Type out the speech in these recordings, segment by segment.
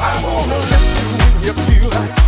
I wanna let you you feel like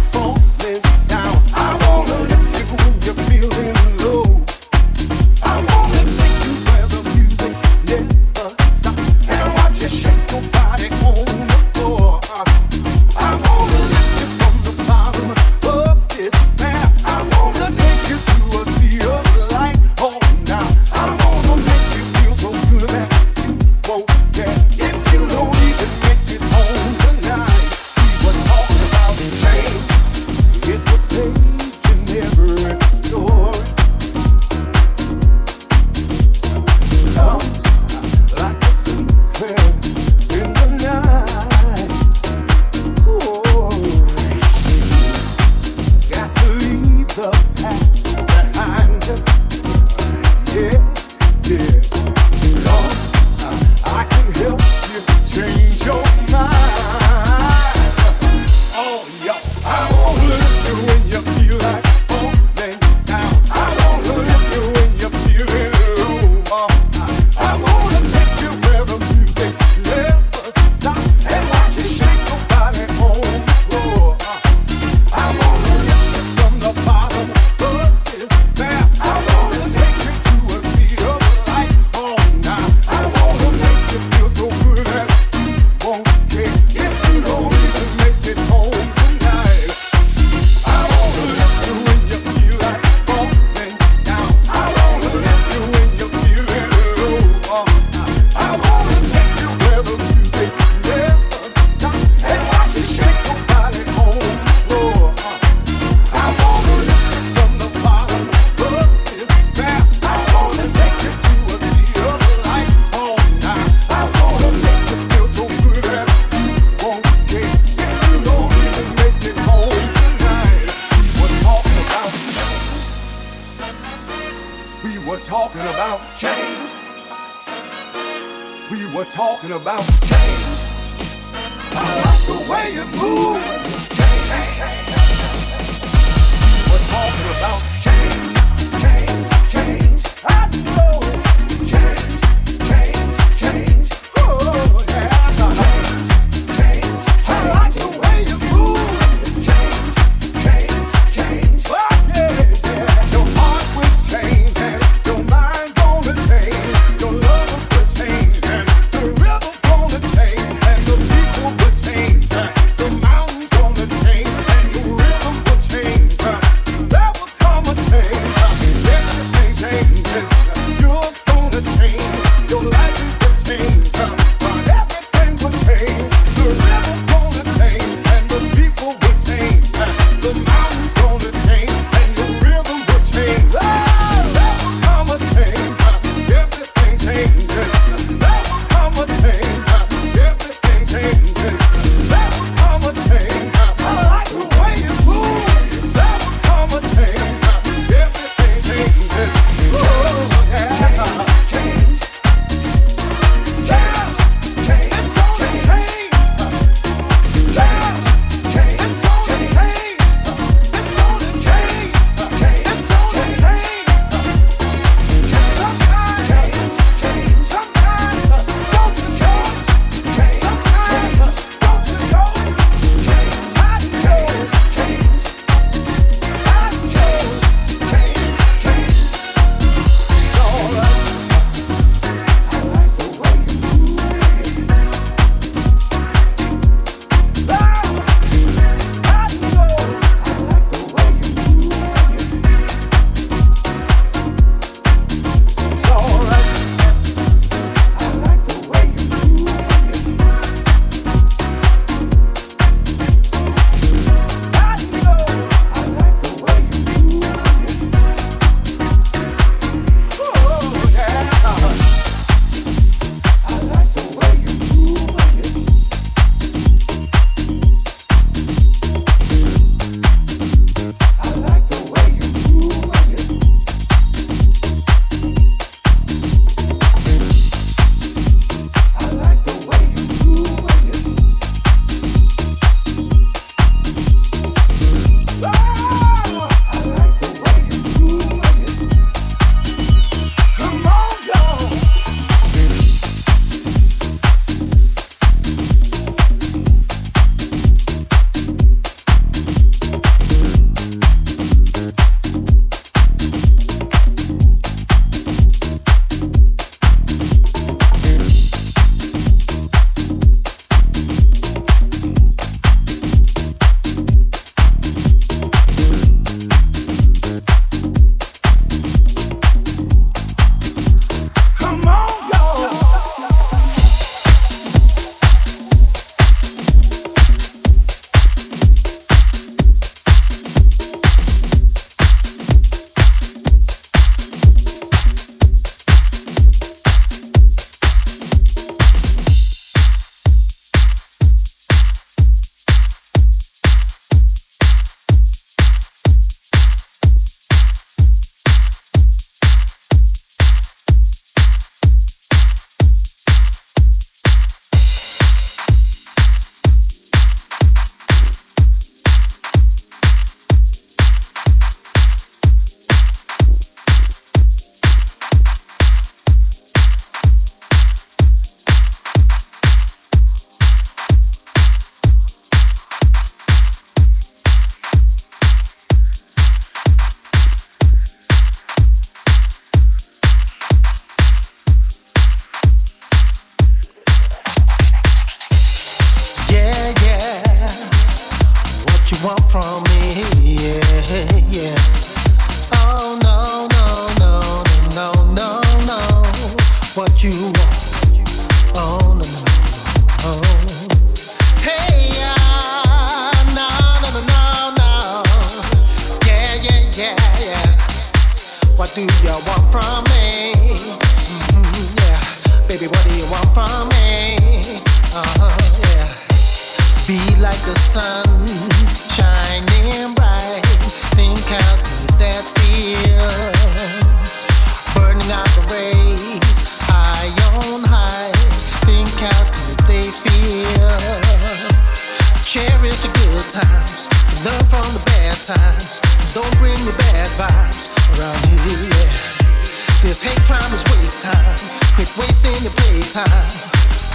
Cause hate crime is waste time. Quit wasting your playtime.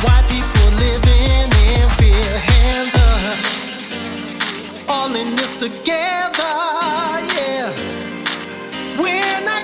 Why people living in fear? Hands up. All in this together, yeah. We're not.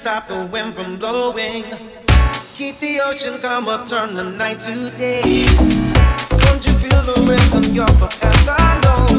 stop the wind from blowing. Keep the ocean calm or turn the night to day. Don't you feel the rhythm? You're forever alone.